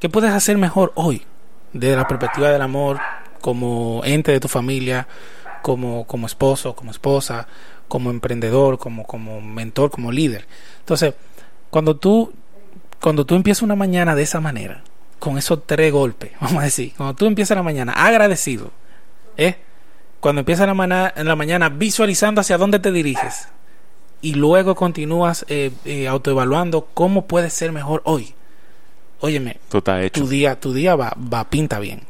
¿Qué puedes hacer mejor hoy? Desde la perspectiva del amor, como ente de tu familia, como, como esposo, como esposa, como emprendedor, como, como mentor, como líder. Entonces, cuando tú, cuando tú empiezas una mañana de esa manera, con esos tres golpes, vamos a decir, cuando tú empiezas la mañana agradecido, ¿eh? cuando empiezas la, mañana, en la mañana visualizando hacia dónde te diriges y luego continúas eh, eh, autoevaluando cómo puedes ser mejor hoy. Óyeme, Tú estás hecho. tu día, tu día va, va pinta bien.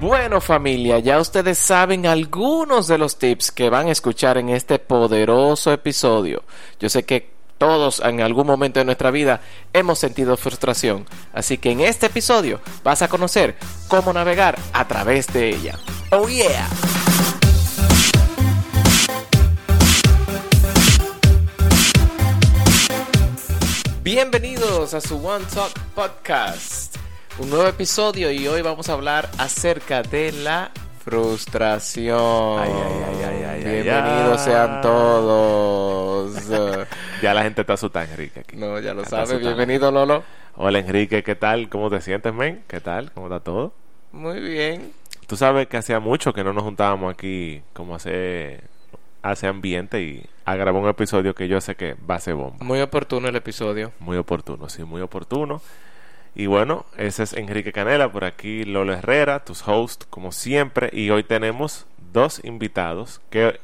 Bueno familia, ya ustedes saben algunos de los tips que van a escuchar en este poderoso episodio. Yo sé que todos en algún momento de nuestra vida hemos sentido frustración, así que en este episodio vas a conocer cómo navegar a través de ella. Oh yeah. Bienvenidos a su One Talk Podcast. Un nuevo episodio y hoy vamos a hablar acerca de la frustración. Ay, ay, ay, ay, Bienvenidos sean todos. Ya la gente está asustada, Enrique. Aquí. no, ya lo Está sabe. asustada. Bienvenido, Lolo. Hola, Enrique, ¿qué tal? ¿Cómo te sientes, men? ¿Qué tal? ¿Cómo está todo? Muy bien. Tú sabes que hacía mucho que no nos juntábamos aquí como hace, hace ambiente y a grabar un episodio que yo sé que va a ser bomba. Muy oportuno el episodio. Muy oportuno, sí, muy oportuno. Y bueno, ese es Enrique Canela, por aquí Lolo Herrera, tus hosts, como siempre. Y hoy tenemos dos invitados que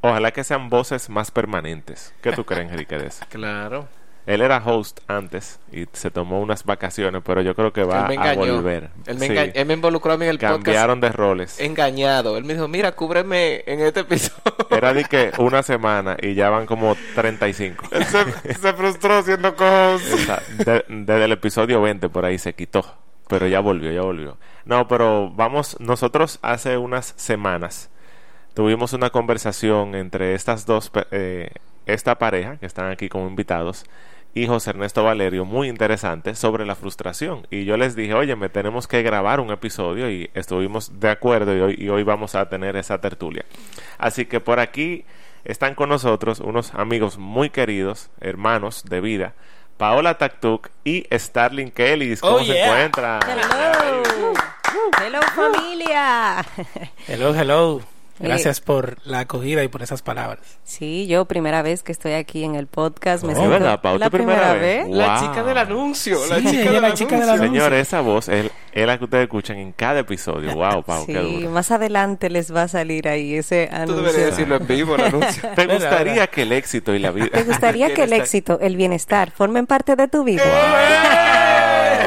ojalá que sean voces más permanentes. ¿Qué tú crees, Enrique, de eso? Claro. Él era host antes y se tomó unas vacaciones, pero yo creo que va a volver. Él me, Sí. él me involucró a mí en el Cambiaron de roles. Engañado. Él me dijo, mira, cúbreme en este episodio. Era de que una semana y ya van como 35. Él se, se frustró siendo co-host. De- desde el episodio 20 por ahí se quitó. Pero ya volvió, ya volvió. No, pero vamos, nosotros hace unas semanas tuvimos una conversación entre estas dos, eh, esta pareja que están aquí como invitados y José Ernesto Valerio, muy interesante sobre la frustración. Y yo les dije, oye, me tenemos que grabar un episodio y estuvimos de acuerdo y hoy, y hoy vamos a tener esa tertulia. Así que por aquí están con nosotros unos amigos muy queridos, hermanos de vida, Paola Taktuk y Starling Kelly. ¿Cómo Oh, se yeah. encuentran? Hello. Hello familia. Hello, hello. Gracias por la acogida y por esas palabras. Sí, yo primera vez que estoy aquí en el podcast. Me Oh, siento ¿verdad, Pau? la ¿Tu primera vez? vez. La Wow. chica del anuncio. la Sí, chica ella del la chica del anuncio. Señores, esa voz es, es la que ustedes escuchan en cada episodio. Wow, Pau, Sí, qué duro. más adelante les va a salir ahí ese Tú anuncio. deberías decirlo en vivo, el anuncio. ¿Te gustaría verdad. que el éxito y la vida... ¿Te gustaría que el éxito, el bienestar, formen parte de tu vida?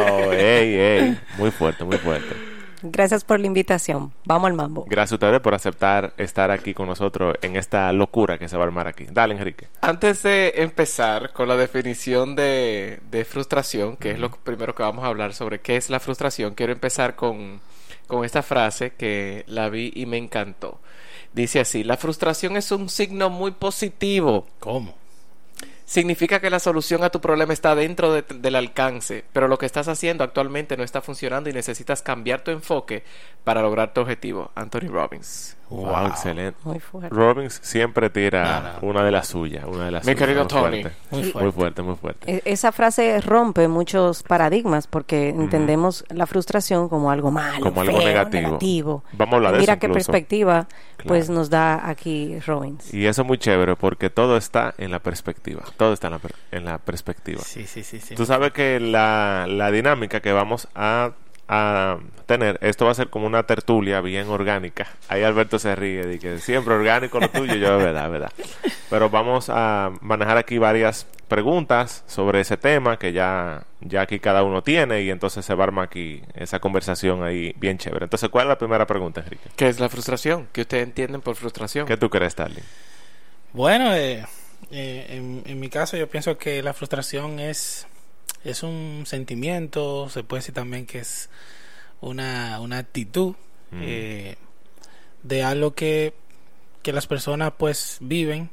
Wow, ey, ey. Muy fuerte, muy fuerte. Gracias por la invitación. Vamos al mambo. Gracias a ustedes por aceptar estar aquí con nosotros en esta locura que se va a armar aquí. Dale, Enrique. Antes de empezar con la definición de, de frustración, que es lo primero que vamos a hablar sobre qué es la frustración, quiero empezar con, con esta frase que la vi y me encantó. Dice así, la frustración es un signo muy positivo. ¿Cómo? Significa que la solución a tu problema está dentro de- del alcance, pero lo que estás haciendo actualmente no está funcionando y necesitas cambiar tu enfoque para lograr tu objetivo. Anthony Robbins. Wow, excelente. Muy fuerte. Robbins siempre tira No, no. una de las suyas, una de las Mi suyas, querido muy Tony. fuerte. Muy fuerte. Muy fuerte, muy fuerte. E- Esa frase rompe muchos paradigmas porque entendemos la frustración como algo malo, Como algo feo, negativo. Vamos a hablar de Mira eso qué incluso. perspectiva pues nos da aquí Robbins. Y eso es muy chévere porque todo está en la perspectiva. Todo está en la, per- en la perspectiva. Sí, sí, sí, sí. Tú sabes que la, la dinámica que vamos a, a tener, esto va a ser como una tertulia bien orgánica. Ahí Alberto se ríe de que siempre orgánico lo tuyo, yo de verdad, verdad. Pero vamos a manejar aquí varias preguntas sobre ese tema que ya, ya aquí cada uno tiene y entonces se va a armar aquí esa conversación ahí bien chévere. Entonces, ¿cuál es la primera pregunta, Enrique? ¿Qué es la frustración? ¿Qué ustedes entienden por frustración? ¿Qué tú crees, Starling? Bueno, eh, eh, en, en mi caso yo pienso que la frustración es, es un sentimiento, se puede decir también que es una, una actitud Mm. eh, de algo que, que las personas pues viven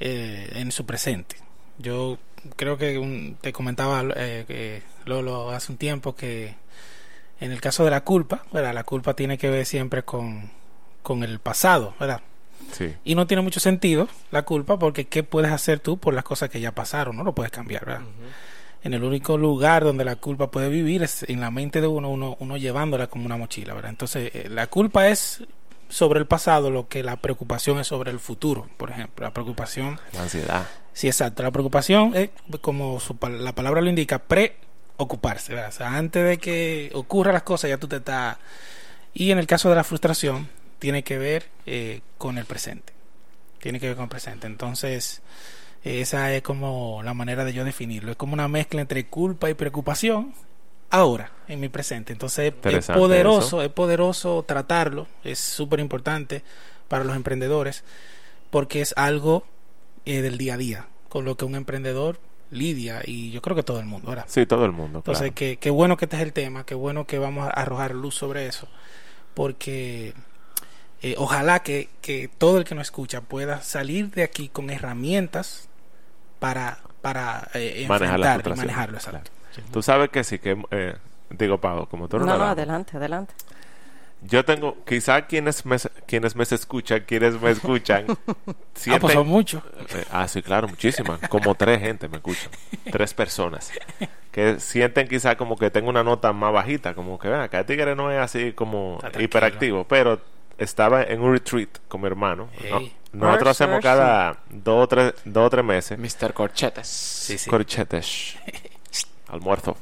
eh, en su presente. Yo creo que un- te comentaba eh, que Lolo hace un tiempo que en el caso de la culpa, ¿verdad? la culpa tiene que ver siempre con, con el pasado, ¿verdad? Sí. Y no tiene mucho sentido la culpa porque ¿qué puedes hacer tú por las cosas que ya pasaron? No lo puedes cambiar, ¿verdad? En el único lugar donde la culpa puede vivir es en la mente de uno, uno, uno llevándola como una mochila, ¿verdad? Entonces, eh, la culpa es sobre el pasado lo que la preocupación es sobre el futuro, por ejemplo. La preocupación, La ansiedad. sí, exacto, la preocupación es, como su la palabra lo indica, preocuparse, ¿verdad? O sea, antes de que ocurran las cosas ya tú te estás... Y en el caso de la frustración, tiene que ver eh, con el presente. Tiene que ver con el presente. Entonces, esa es como la manera de yo definirlo. Es como una mezcla entre culpa y preocupación ahora, en mi presente. Entonces, es poderoso, eso. es poderoso tratarlo. Es súper importante para los emprendedores porque es algo eh, del día a día con lo que un emprendedor lidia y yo creo que todo el mundo, ¿verdad? Sí, todo el mundo. Entonces, claro. qué, qué bueno que este es el tema, qué bueno que vamos a arrojar luz sobre eso, porque eh, ojalá que, que todo el que nos escucha pueda salir de aquí con herramientas para, para eh, Manejar la enfrentar y manejarlo, exacto. Tú sabes que sí, que... eh, digo, Pau, como tú No, no, dama, adelante, adelante. Yo tengo... Quizá quienes me, quienes me escuchan, quienes me escuchan... Ah, sienten- pues son muchos. Eh, Ah, sí, claro, muchísimas. Como tres gente me escuchan. Tres personas. Que sienten quizá como que tengo una nota más bajita. Como que, vean, acá Tigre no es así como hiperactivo. Pero estaba en un retreat con mi hermano. ¿no? Nosotros hacemos cada dos o tres, dos o tres meses. Mr. Corchetes. Sí, sí. Corchetes. Almuerzo.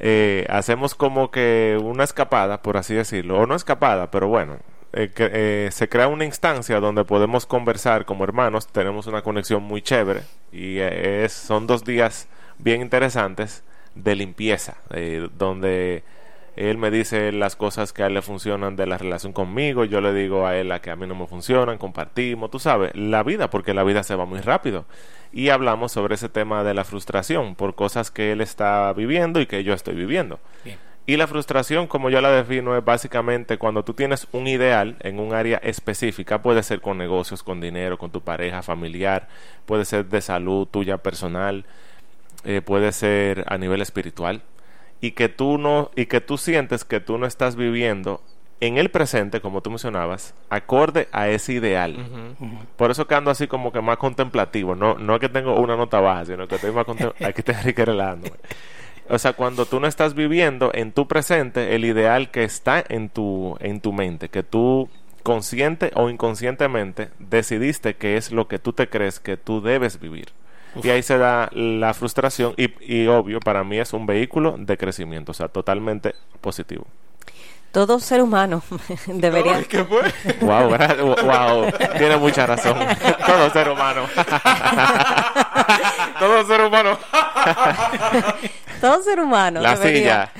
Eh, hacemos como que una escapada, por así decirlo. O no escapada, pero bueno. eh, que, eh, se crea una instancia donde podemos conversar como hermanos. Tenemos una conexión muy chévere. Y eh, es, son dos días bien interesantes de limpieza. eh, donde él me dice las cosas que a él le funcionan de la relación conmigo, yo le digo a él las que a mí no me funcionan, compartimos, tú sabes, la vida, porque la vida se va muy rápido. Y hablamos sobre ese tema de la frustración por cosas que él está viviendo y que yo estoy viviendo. Bien. Y la frustración, como yo la defino, es básicamente cuando tú tienes un ideal en un área específica, puede ser con negocios, con dinero, con tu pareja, familiar, puede ser de salud tuya personal, eh, puede ser a nivel espiritual y que tú no y que tú sientes que tú no estás viviendo en el presente como tú mencionabas acorde a ese ideal. Por eso que ando así como que más contemplativo no no es que tengo una nota baja sino que estoy más contemplativo aquí te que relajándome o sea cuando tú no estás viviendo en tu presente el ideal que está en tu en tu mente que tú consciente o inconscientemente decidiste que es lo que tú te crees que tú debes vivir y ahí se da la frustración y, y obvio, para mí es un vehículo de crecimiento, o sea, totalmente positivo. Todo ser humano debería... ¿Qué fue? Wow, wow, tiene mucha razón. Todo ser humano. Todo ser humano. Todo ser humano La debería,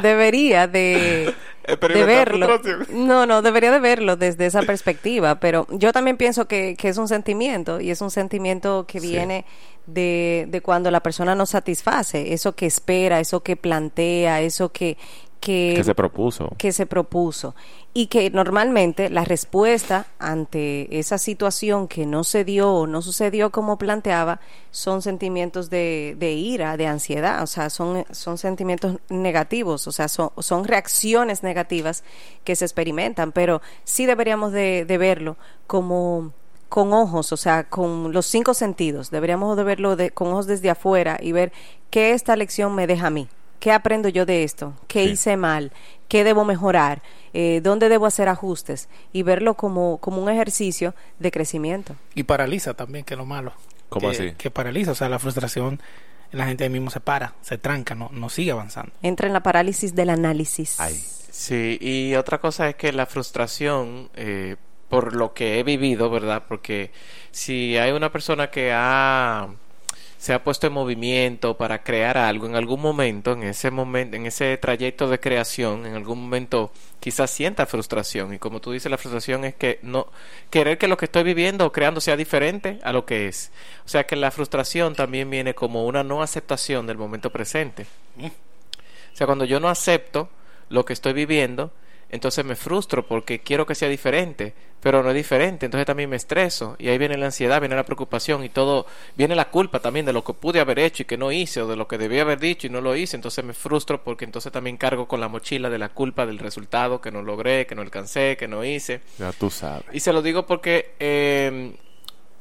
debería de, de verlo. No, no, debería de verlo desde esa perspectiva, pero yo también pienso que, que es un sentimiento y es un sentimiento que Sí. viene de, de cuando la persona no satisface, eso que espera, eso que plantea, eso que... que, Que se propuso. que se propuso. Y que normalmente la respuesta ante esa situación que no se dio o no sucedió como planteaba son sentimientos de, de ira, de ansiedad, o sea, son, son sentimientos negativos, o sea, son, son reacciones negativas que se experimentan, pero sí deberíamos de, de verlo como con ojos, o sea, con los cinco sentidos, deberíamos de verlo de, con ojos desde afuera y ver qué esta lección me deja a mí. ¿Qué aprendo yo de esto? ¿Qué Sí. hice mal? ¿Qué debo mejorar? Eh, ¿Dónde debo hacer ajustes? Y verlo como, como un ejercicio de crecimiento. Y paraliza también, que es lo malo. ¿Cómo que, así? Que paraliza, o sea, la frustración, la gente ahí mismo se para, se tranca, no, no sigue avanzando. Entra en la parálisis del análisis. Ay. Sí, y otra cosa es que la frustración, eh, por lo que he vivido, ¿verdad? Porque si hay una persona que ha se ha puesto en movimiento para crear algo en algún momento, en ese momento, en ese trayecto de creación, en algún momento quizás sienta frustración. Y como tú dices, la frustración es que no querer que lo que estoy viviendo o creando sea diferente a lo que es. O sea que la frustración también viene como una no aceptación del momento presente. O sea, cuando yo no acepto lo que estoy viviendo, entonces me frustro porque quiero que sea diferente, pero no es diferente, entonces también me estreso y ahí viene la ansiedad, viene la preocupación y todo, viene la culpa también de lo que pude haber hecho y que no hice o de lo que debía haber dicho y no lo hice, entonces me frustro porque entonces también cargo con la mochila de la culpa del resultado que no logré, que no alcancé, que no hice. Ya tú sabes. Y se lo digo porque eh,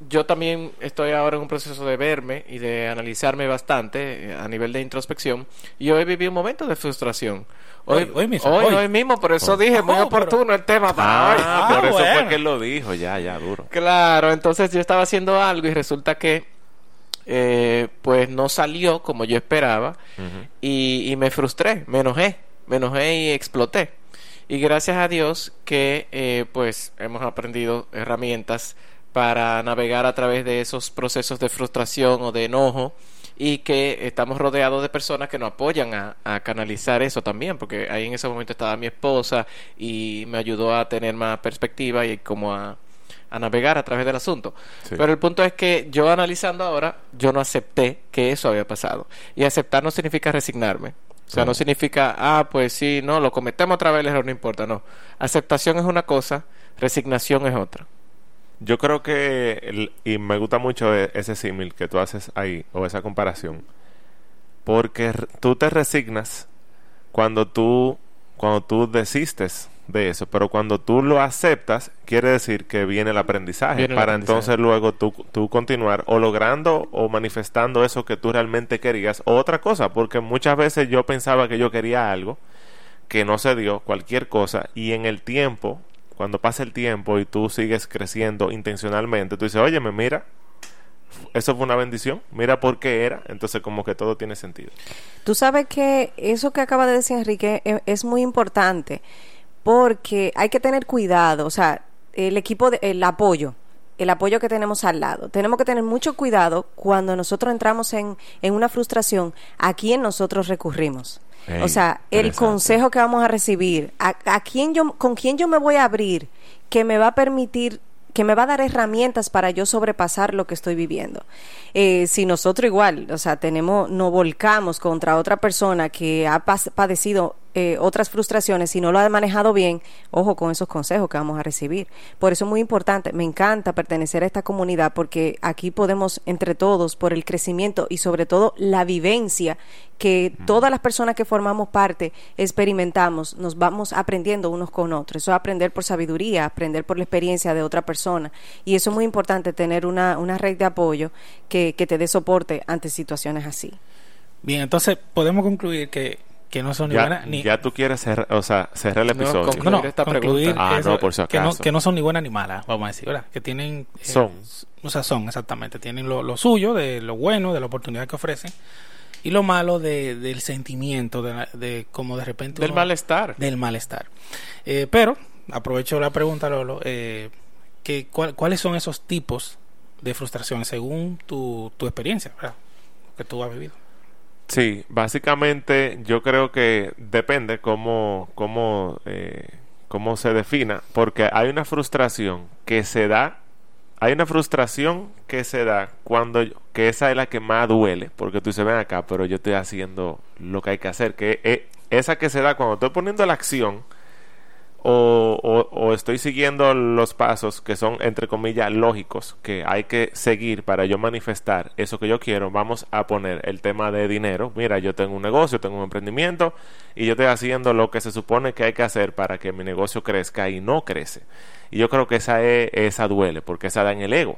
yo también estoy ahora en un proceso de verme y de analizarme bastante eh, a nivel de introspección. Y hoy viví un momento de frustración. Hoy, Hoy- hoy mismo, Hoy, hoy. hoy mismo, por eso dije, muy Oh, oportuno el tema para hoy. Ah, Ah, por eso bueno. fue que él lo dijo, ya, ya, duro. Claro, entonces yo estaba haciendo algo y resulta que eh, pues no salió como yo esperaba y me frustré, me enojé, me enojé y exploté. Y gracias a Dios que eh, pues hemos aprendido herramientas para navegar a través de esos procesos de frustración o de enojo y que estamos rodeados de personas que nos apoyan a, a canalizar eso también, porque ahí en ese momento estaba mi esposa y me ayudó a tener más perspectiva y como a, a navegar a través del asunto. Sí. Pero el punto es que yo analizando ahora, yo no acepté que eso había pasado. Y aceptar no significa resignarme. O sea, No. no significa, ah, pues sí, no, lo cometemos otra vez el error, no importa, no. Aceptación es una cosa, resignación es otra. Yo creo que, el- y me gusta mucho e- ese símil que tú haces ahí, o esa comparación, porque tú te resignas cuando tú, cuando tú desistes de eso, pero cuando tú lo aceptas, quiere decir que viene el aprendizaje, Viene el para aprendizaje. entonces luego tú, tú continuar o logrando o manifestando eso que tú realmente querías, o otra cosa, porque muchas veces yo pensaba que yo quería algo, que no se dio, cualquier cosa, y en el tiempo, cuando pasa el tiempo y tú sigues creciendo intencionalmente, tú dices, oye, mira, eso fue una bendición, mira por qué era, entonces como que todo tiene sentido. Tú sabes que eso que acaba de decir Enrique e- es muy importante porque hay que tener cuidado, o sea, el equipo, de- el apoyo, el apoyo que tenemos al lado. Tenemos que tener mucho cuidado cuando nosotros entramos en, en una frustración, a quién nosotros recurrimos. O sea, el consejo que vamos a recibir, a, a quién yo, con quién yo me voy a abrir, que me va a permitir que me va a dar herramientas para yo sobrepasar lo que estoy viviendo. Eh, si nosotros igual, o sea, tenemos, nos volcamos contra otra persona que ha padecido eh, otras frustraciones y no lo ha manejado bien, ojo con esos consejos que vamos a recibir. Por eso es muy importante, me encanta pertenecer a esta comunidad porque aquí podemos entre todos, por el crecimiento y sobre todo la vivencia que todas las personas que formamos parte experimentamos, nos vamos aprendiendo unos con otros. Eso es aprender por sabiduría, aprender por la experiencia de otra persona. Y eso es muy importante, tener una, una red de apoyo que, que te dé soporte ante situaciones así. Bien, entonces podemos concluir que, que no son ni Ya, buenas ni... ya tú quieres cerrar, o sea, cerrar el No, episodio. no, no, esta concluir pregunta. Ah, que, no, por si que no, acaso. que no son ni buenas ni malas, vamos a decir, ¿verdad? Que tienen... eh, Son. O sea, son, exactamente. Tienen lo, lo suyo, de lo bueno, de la oportunidad que ofrecen, y lo malo de, del sentimiento, de, la- de como de repente... Del uno- malestar. del malestar. Eh, pero, aprovecho la pregunta, Lolo, eh, que, ¿cuáles son esos tipos de frustraciones según tu, tu experiencia, ¿verdad? que tú has vivido? Sí, básicamente yo creo que depende cómo, cómo, eh, cómo se defina, porque hay una frustración que se da, hay una frustración que se da cuando, que esa es la que más duele, porque tú dices, ven acá, pero yo estoy haciendo lo que hay que hacer, que eh, esa que se da cuando estoy poniendo la acción o, o- o estoy siguiendo los pasos que son, entre comillas, lógicos, que hay que seguir para yo manifestar eso que yo quiero, vamos a poner el tema de dinero. Mira, yo tengo un negocio, tengo un emprendimiento y yo estoy haciendo lo que se supone que hay que hacer para que mi negocio crezca y no crece. Y yo creo que esa, es, esa duele, porque esa da en el ego.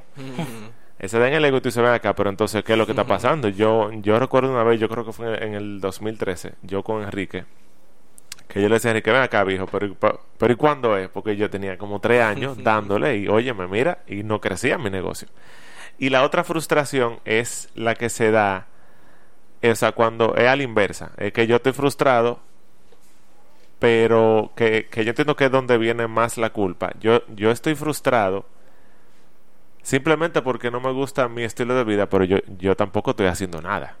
Ese da en el ego y tú dices, ven acá, pero entonces, ¿qué es lo que está pasando? Yo, yo recuerdo una vez, yo creo que fue en el 2013, yo con Enrique, que yo le decía a Enrique, ven acá, viejo, pero, pero, ¿y cuándo es? Porque yo tenía como tres años dándole y, óyeme, mira, y no crecía mi negocio. Y la otra frustración es la que se da, o sea, cuando es a la inversa, es que yo estoy frustrado, pero que, que yo entiendo que es donde viene más la culpa. Yo, yo estoy frustrado simplemente porque no me gusta mi estilo de vida, pero yo, yo tampoco estoy haciendo nada.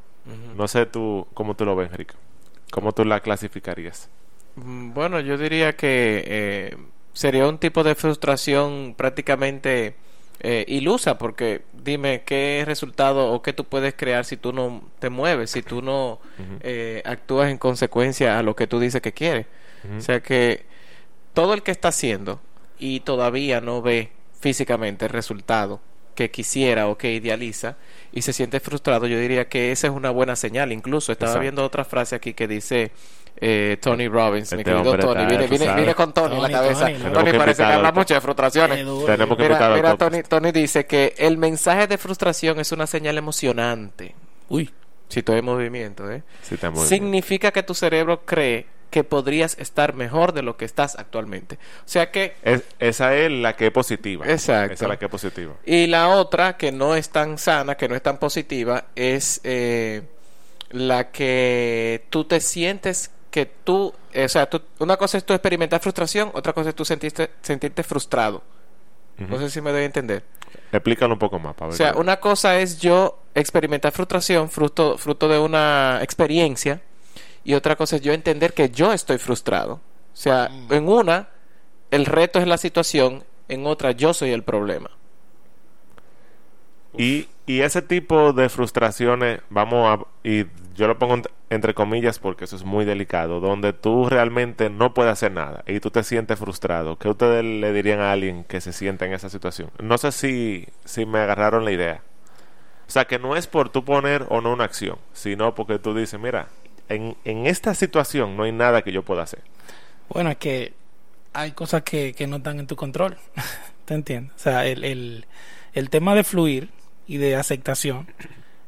No sé tú cómo tú lo ves, Enrique. ¿Cómo tú la clasificarías? Mm, Bueno, yo diría que eh, sería un tipo de frustración prácticamente eh, ilusa, porque dime qué resultado o qué tú puedes crear si tú no te mueves, si tú no eh, actúas en consecuencia a lo que tú dices que quieres. O sea que todo el que está haciendo y todavía no ve físicamente el resultado que quisiera o que idealiza y se siente frustrado, yo diría que esa es una buena señal. Incluso estaba Exacto. viendo otra frase aquí que dice eh, Tony Robbins, mi Este querido hombre Tony, viene, con Tony, en la cabeza. Tony, parece que habla mucho de frustraciones. Tenemos que Mira, mira. Tony, Tony dice que el mensaje de frustración es una señal emocionante. Uy, Si estoy en movimiento, ¿eh? Sí, está muy bien. Significa que tu cerebro cree que podrías estar mejor de lo que estás actualmente. O sea que Es- esa es la que es positiva. Exacto. Esa es la que es positiva. Y la otra, que no es tan sana, que no es tan positiva, es eh, la que tú te sientes que tú, eh, o sea, tú- una cosa es tú experimentar frustración, otra cosa es tú sentiste, sentirte frustrado. No sé si me doy a entender. Explícalo un poco más, para O ver sea, qué- una cosa es yo experimentar frustración fruto, fruto de una experiencia y otra cosa es yo entender que yo estoy frustrado. O sea, en una, el reto es la situación, en otra, yo soy el problema. Y, y ese tipo de frustraciones, vamos a... Y yo lo pongo entre comillas porque eso es muy delicado, donde tú realmente no puedes hacer nada y tú te sientes frustrado. ¿Qué ustedes le dirían a alguien que se sienta en esa situación? No sé si, si me agarraron la idea. O sea, que no es por tú poner o no una acción, sino porque tú dices, mira, en, en esta situación no hay nada que yo pueda hacer. bueno, es que hay cosas que, que no están en tu control. ¿Te entiendes? O sea, el, el, el tema de fluir y de aceptación,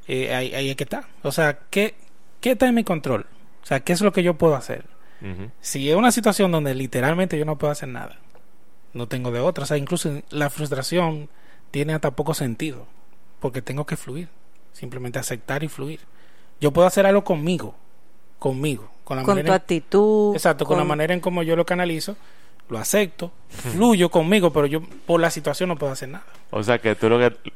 eh, ahí, ahí es que está. O sea, ¿qué, ¿qué está en mi control? O sea, ¿qué es lo que yo puedo hacer? Si es una situación donde literalmente yo no puedo hacer nada, no tengo de otra. O sea, incluso la frustración tiene hasta poco sentido, porque tengo que fluir, simplemente aceptar y fluir. Yo puedo hacer algo conmigo, conmigo, con la Con tu manera, actitud. exacto, con, la manera en como yo lo canalizo, lo acepto, fluyo conmigo, pero yo por la situación no puedo hacer nada. O sea, que tú lo que...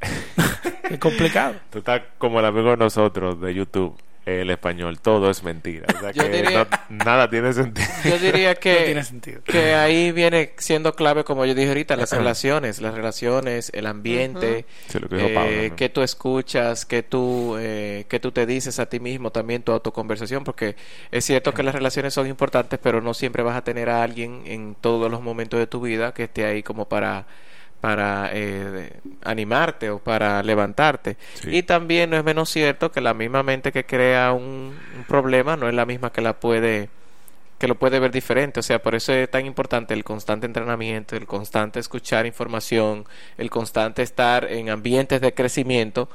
Es complicado. Tú estás como el amigo de nosotros de YouTube, el español, todo es mentira. O sea Yo que diría- no- nada tiene sentido. Yo diría No que, tiene sentido. que ahí viene siendo clave, como yo dije ahorita, las relaciones, las relaciones, el ambiente, Sí, lo que dijo eh, Pablo, ¿no? que tú escuchas, que tú, eh, que tú te dices a ti mismo, también tu autoconversación, porque es cierto que las relaciones son importantes, pero no siempre vas a tener a alguien en todos los momentos de tu vida que esté ahí como para para eh, animarte o para levantarte. Sí. Y también no es menos cierto que la misma mente que crea un, un problema no es la misma que la puede que lo puede ver diferente. O sea, por eso es tan importante el constante entrenamiento, el constante escuchar información, el constante estar en ambientes de crecimiento,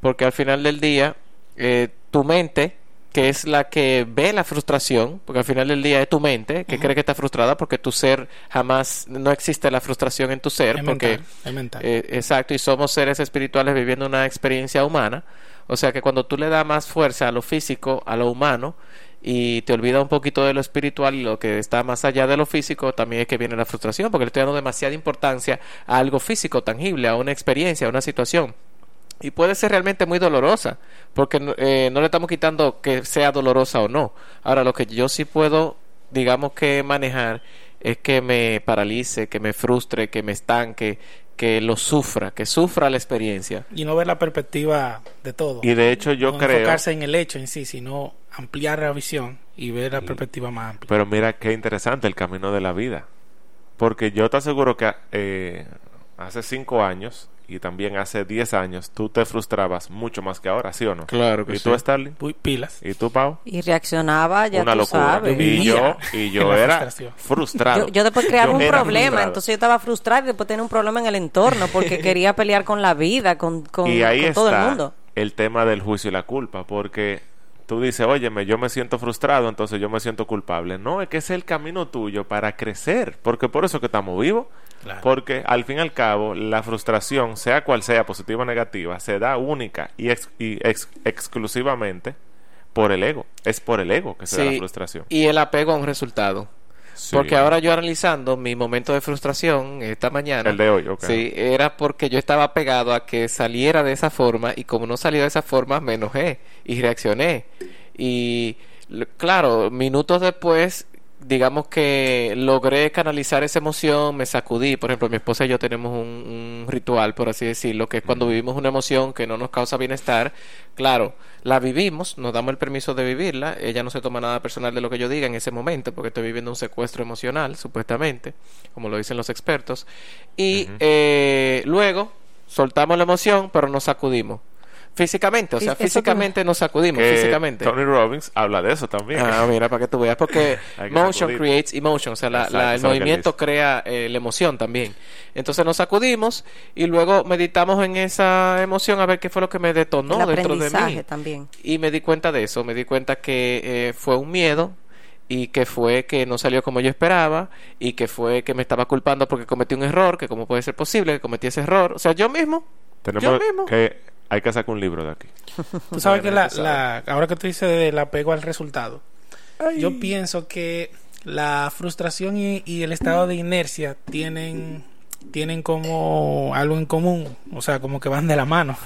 porque al final del día, eh, tu mente, que es la que ve la frustración, porque al final del día es tu mente que cree que está frustrada porque tu ser jamás, no existe la frustración en tu ser, Es porque mental, es mental. eh, exacto, y somos seres espirituales viviendo una experiencia humana. O sea que cuando tú le das más fuerza a lo físico, a lo humano, y te olvidas un poquito de lo espiritual y lo que está más allá de lo físico, también es que viene la frustración, porque le estoy dando demasiada importancia a algo físico, tangible, a una experiencia, a una situación. Y puede ser realmente muy dolorosa, porque no- eh, no le estamos quitando que sea dolorosa o no. Ahora, lo que yo sí puedo, digamos que manejar, es que me paralice, que me frustre, que me estanque, que lo sufra, que sufra la experiencia. y no ver la perspectiva de todo. Y de hecho yo no creo... enfocarse en el hecho en sí, sino ampliar la visión y ver la perspectiva más amplia. Pero mira qué interesante el camino de la vida. Porque yo te aseguro que eh, hace cinco años y también hace 10 años tú te frustrabas mucho más que ahora, ¿sí o no? Claro que ¿Y sí. tú, Starling? Uy, pilas. ¿Y tú, Pau? Y reaccionaba, ya Una tú locura. sabes. Y yo, y yo era frustrado. Yo, yo después creaba Yo un problema, frustrado. entonces yo estaba frustrada y después tenía un problema en el entorno porque quería pelear con la vida, con, con, y ahí con está todo el mundo. el tema del juicio y la culpa, porque tú dices, óyeme, yo me siento frustrado, entonces yo me siento culpable. No, es que ese es el camino tuyo para crecer, porque por eso que estamos vivos. Claro. Porque al fin y al cabo, la frustración, sea cual sea, positiva o negativa, se da única y, ex- y ex- exclusivamente por el ego. Es por el ego que se da la frustración. Y el apego a un resultado. Sí. Porque ahora yo analizando mi momento de frustración esta mañana. El de hoy, ok. Sí, era porque yo estaba pegado a que saliera de esa forma y como no salió de esa forma me enojé y reaccioné. Y claro, minutos después, digamos que logré canalizar esa emoción, me sacudí. Por ejemplo, mi esposa y yo tenemos un, un ritual, por así decirlo, que es cuando vivimos una emoción que no nos causa bienestar. Claro, la vivimos, nos damos el permiso de vivirla. Ella no se toma nada personal de lo que yo diga en ese momento, porque estoy viviendo un secuestro emocional, supuestamente, como lo dicen los expertos. Y eh, luego soltamos la emoción, pero nos sacudimos. Físicamente, o sea, físicamente nos sacudimos, Que físicamente. Tony Robbins habla de eso también. Ah, mira, para que tú veas, porque motion sacudir. creates emotion, o sea, la- Exacto, la- el movimiento crea eh, la emoción también. Entonces nos sacudimos y luego meditamos en esa emoción a ver qué fue lo que me detonó el dentro de aprendizaje mí. también. Y me di cuenta de eso, me di cuenta que eh, fue un miedo y que fue que no salió como yo esperaba y que fue que me estaba culpando porque cometí un error, que cómo puede ser posible que cometí ese error. O sea, yo mismo, Tenemos yo mismo. que hay que sacar un libro de aquí. Tú sabes que la, la- ahora que tú dices del apego al resultado, yo pienso que la frustración y, y el estado de inercia tienen, tienen como algo en común, o sea, como que van de la mano.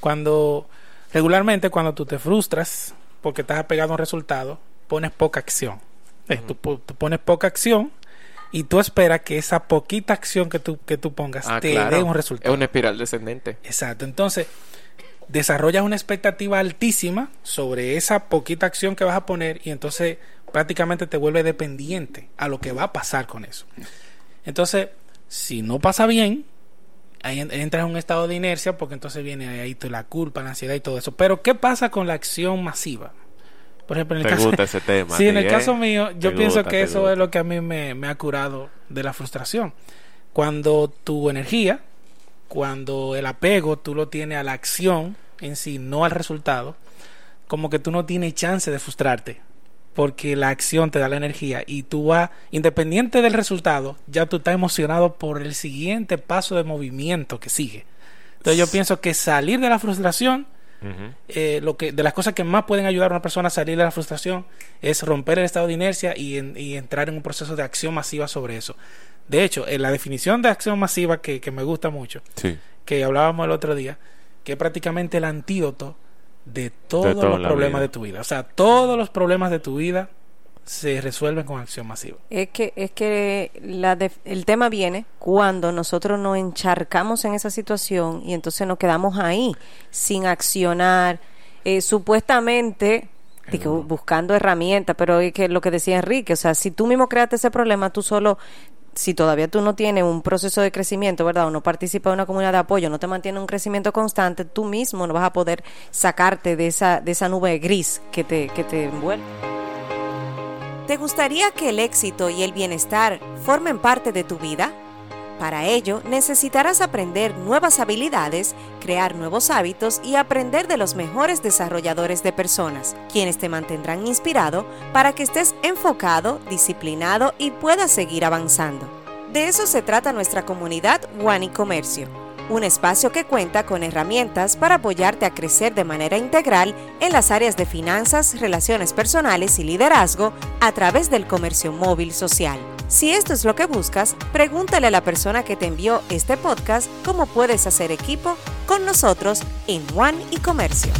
Cuando regularmente cuando tú te frustras porque estás apegado a un resultado, pones poca acción. Eh, tú, po- tú pones poca acción y tú esperas que esa poquita acción que tú, que tú pongas Ah, te claro, dé un es resultado. una espiral descendente. Exacto. Entonces, desarrollas una expectativa altísima sobre esa poquita acción que vas a poner y entonces prácticamente te vuelve dependiente a lo que va a pasar con eso. Entonces, si no pasa bien, ahí en- entras en un estado de inercia porque entonces viene ahí la culpa, la ansiedad y todo eso. Pero, ¿qué pasa con la acción masiva? Por ejemplo, en el Te caso, gusta ese tema. Sí, en el ¿eh? caso mío, yo pienso gusta, que eso gusta. es lo que a mí me, me ha curado de la frustración. Cuando tu energía, cuando el apego tú lo tienes a la acción en sí, no al resultado, como que tú no tienes chance de frustrarte, porque la acción te da la energía y tú vas, independiente del resultado, ya tú estás emocionado por el siguiente paso de movimiento que sigue. Entonces yo pienso que salir de la frustración Eh, lo que de las cosas que más pueden ayudar a una persona a salir de la frustración es romper el estado de inercia y, en- y entrar en un proceso de acción masiva sobre eso. De hecho, en la definición de acción masiva que, que me gusta mucho, Sí. que hablábamos el otro día, que es prácticamente el antídoto de todos los problemas vida. de tu vida. O sea, todos los problemas de tu vida se resuelven con acción masiva. Es que, es que la def- el tema viene cuando nosotros nos encharcamos en esa situación y entonces nos quedamos ahí sin accionar, eh, supuestamente de que buscando herramientas, pero es que lo que decía Enrique, o sea, si tú mismo creaste ese problema, tú solo, si todavía tú no tienes un proceso de crecimiento, ¿verdad? O no participas en una comunidad de apoyo, no te mantiene un crecimiento constante, tú mismo no vas a poder sacarte de esa, de esa nube gris que te, que te envuelve. ¿Te gustaría que el éxito y el bienestar formen parte de tu vida? Para ello, necesitarás aprender nuevas habilidades, crear nuevos hábitos y aprender de los mejores desarrolladores de personas, quienes te mantendrán inspirado para que estés enfocado, disciplinado y puedas seguir avanzando. De eso se trata nuestra comunidad One y Comercio, un espacio que cuenta con herramientas para apoyarte a crecer de manera integral en las áreas de finanzas, relaciones personales y liderazgo a través del comercio móvil social. Si esto es lo que buscas, pregúntale a la persona que te envió este podcast cómo puedes hacer equipo con nosotros en One y Comercio.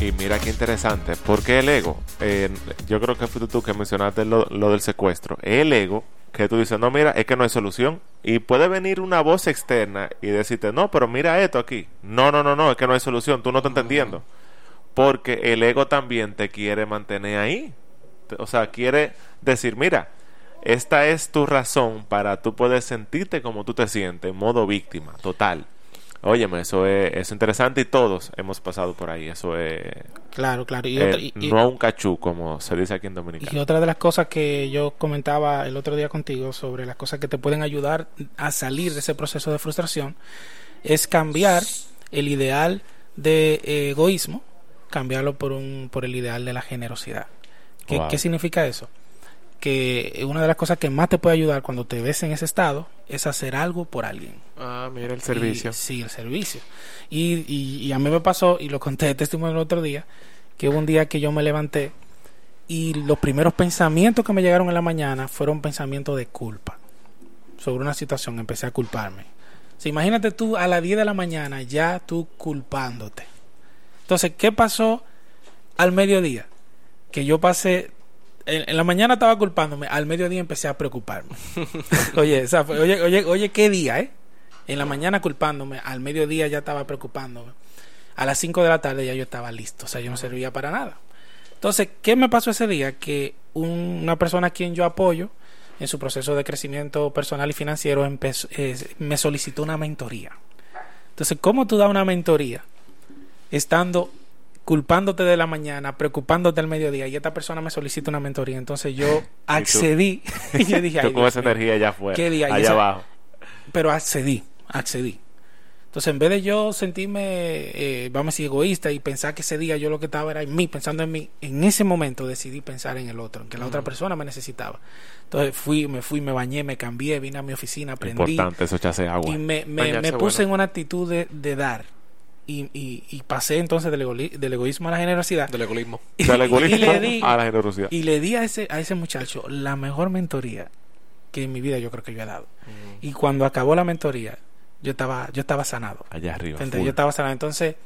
Y mira qué interesante. ¿Por qué el ego? Eh, yo creo que fuiste tú que mencionaste lo del secuestro. El ego, que tú dices, no, mira, es que no hay solución. Y puede venir una voz externa y decirte, no, pero mira esto aquí. No, no, no, no, es que no hay solución. Tú no estás entendiendo. Porque el ego también te quiere mantener ahí. O sea, quiere decir, mira, esta es tu razón para tú poder sentirte como tú te sientes, en modo víctima, total. Óyeme, eso es, es interesante y todos hemos pasado por ahí. Eso es Claro, claro. Y, eh, otra, y- y- no un cachú, como se dice aquí en y Dominicana. otra de las cosas que yo comentaba el otro día contigo sobre las cosas que te pueden ayudar a salir de ese proceso de frustración es cambiar el ideal de egoísmo, cambiarlo por un por el ideal de la generosidad. ¿Qué, Wow. qué significa eso? Que una de las cosas que más te puede ayudar cuando te ves en ese estado es hacer algo por alguien. Ah, mira el servicio. Y- sí, el servicio. Y, y- y a mí me pasó, y lo conté de testimonio el otro día, que hubo un día que yo me levanté y los primeros pensamientos que me llegaron en la mañana fueron pensamientos de culpa sobre una situación. Empecé a culparme. O sea, imagínate tú a las 10 de la mañana ya tú culpándote. Entonces, ¿qué pasó al mediodía? Que yo pasé en, en la mañana estaba culpándome, al mediodía empecé a preocuparme. oye, o sea, fue- oye, oye, oye, qué día, ¿eh? En la mañana culpándome, al mediodía ya estaba preocupándome. A las 5 de la tarde ya yo estaba listo, o sea, yo no servía para nada. Entonces, ¿qué me pasó ese día? Que un- una persona a quien yo apoyo en su proceso de crecimiento personal y financiero, empezó, eh, me solicitó una mentoría. Entonces, ¿cómo tú das una mentoría estando culpándote de la mañana, preocupándote del mediodía y esta persona me solicita una mentoría? Entonces yo accedí y yo dije, Tú "Ay, con Dios esa mío". energía allá afuera, ¿Qué día? Allá esa- abajo. pero accedí, accedí. Entonces, en vez de yo sentirme, eh, vamos a decir, egoísta y pensar que ese día yo lo que estaba era en mí, pensando en mí, en ese momento decidí pensar en el otro, en que la otra persona me necesitaba. Entonces, fui, me fui, me bañé, me cambié, vine a mi oficina, aprendí Importante, eso echarse agua. y me, me- Bañarse me puse bueno. en una actitud de, de dar. Y, y, y pasé entonces del, egoli- del egoísmo a la generosidad. Del egoísmo. Y, Del egoísmo y le di, a la generosidad. y le di a ese, a ese muchacho la mejor mentoría que en mi vida yo creo que yo he dado. Mm. Y cuando acabó la mentoría, yo estaba, yo estaba sanado. Allá arriba. Yo estaba sanado. Entonces,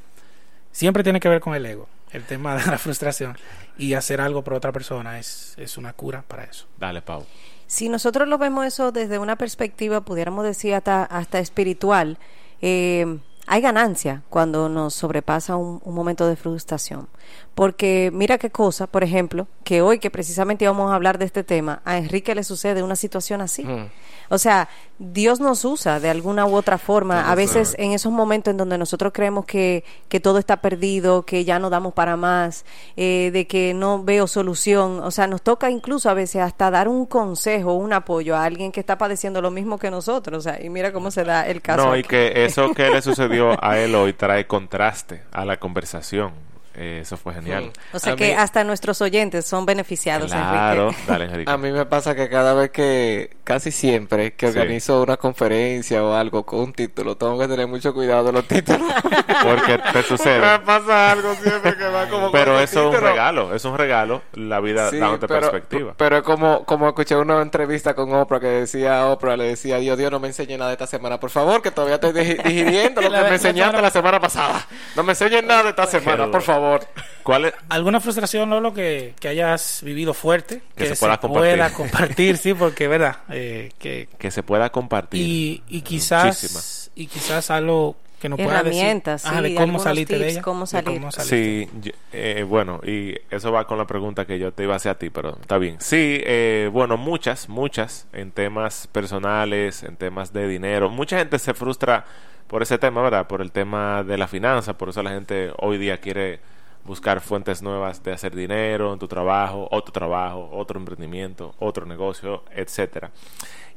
siempre tiene que ver con el ego, el tema de la frustración. Y hacer algo por otra persona es, es una cura para eso. Dale, Pau. Si nosotros lo vemos eso desde una perspectiva, pudiéramos decir hasta, hasta espiritual, eh, hay ganancia cuando nos sobrepasa un, un momento de frustración. Porque mira qué cosa, por ejemplo, que hoy que precisamente íbamos a hablar de este tema, a Enrique le sucede una situación así. Mm. O sea, Dios nos usa de alguna u otra forma. A veces en esos momentos en donde nosotros creemos que, que todo está perdido, que ya no damos para más, eh, de que no veo solución. O sea, nos toca incluso a veces hasta dar un consejo, un apoyo a alguien que está padeciendo lo mismo que nosotros. O sea, y mira cómo se da el caso. No, y que eso que le sucedió a él hoy trae contraste a la conversación. Eh, eso fue genial. O sea a que mí- hasta nuestros oyentes son beneficiados, Claro, Enrique. dale, Enrique. A mí me pasa que cada vez que, casi siempre, que Sí. organizo una conferencia o algo con un título, tengo que tener mucho cuidado de los títulos. Porque te me sucede. pasa algo siempre que va como Pero con eso es un regalo, es un regalo la vida Sí, dándote pero, perspectiva. pero es como, como escuché una entrevista con Oprah que decía Oprah, le decía, Dios, Dios, no me enseñe nada de esta semana, por favor, que todavía estoy digi- digiriendo lo que la me enseñaste semana- la semana pasada. No me enseñes nada de esta semana, por favor. ¿Cuál es? ¿Alguna frustración, Lolo, que, que hayas vivido fuerte? Que se pueda compartir. pueda compartir, sí, porque, ¿verdad? Eh, que, Que se pueda compartir. y, y quizás y quizás algo que nos pueda decir Herramientas, sí, de cómo salirte de tips, ella cómo de salir. cómo salirte. Sí, yo- eh, bueno, y eso va con la pregunta que yo te iba a hacer a ti, pero está bien. Sí, eh, bueno, muchas, muchas en temas personales, en temas de dinero. Mucha gente se frustra por ese tema, ¿verdad? Por el tema de la finanza, por eso la gente hoy día quiere buscar fuentes nuevas de hacer dinero en tu trabajo, otro trabajo, otro emprendimiento, otro negocio, etcétera.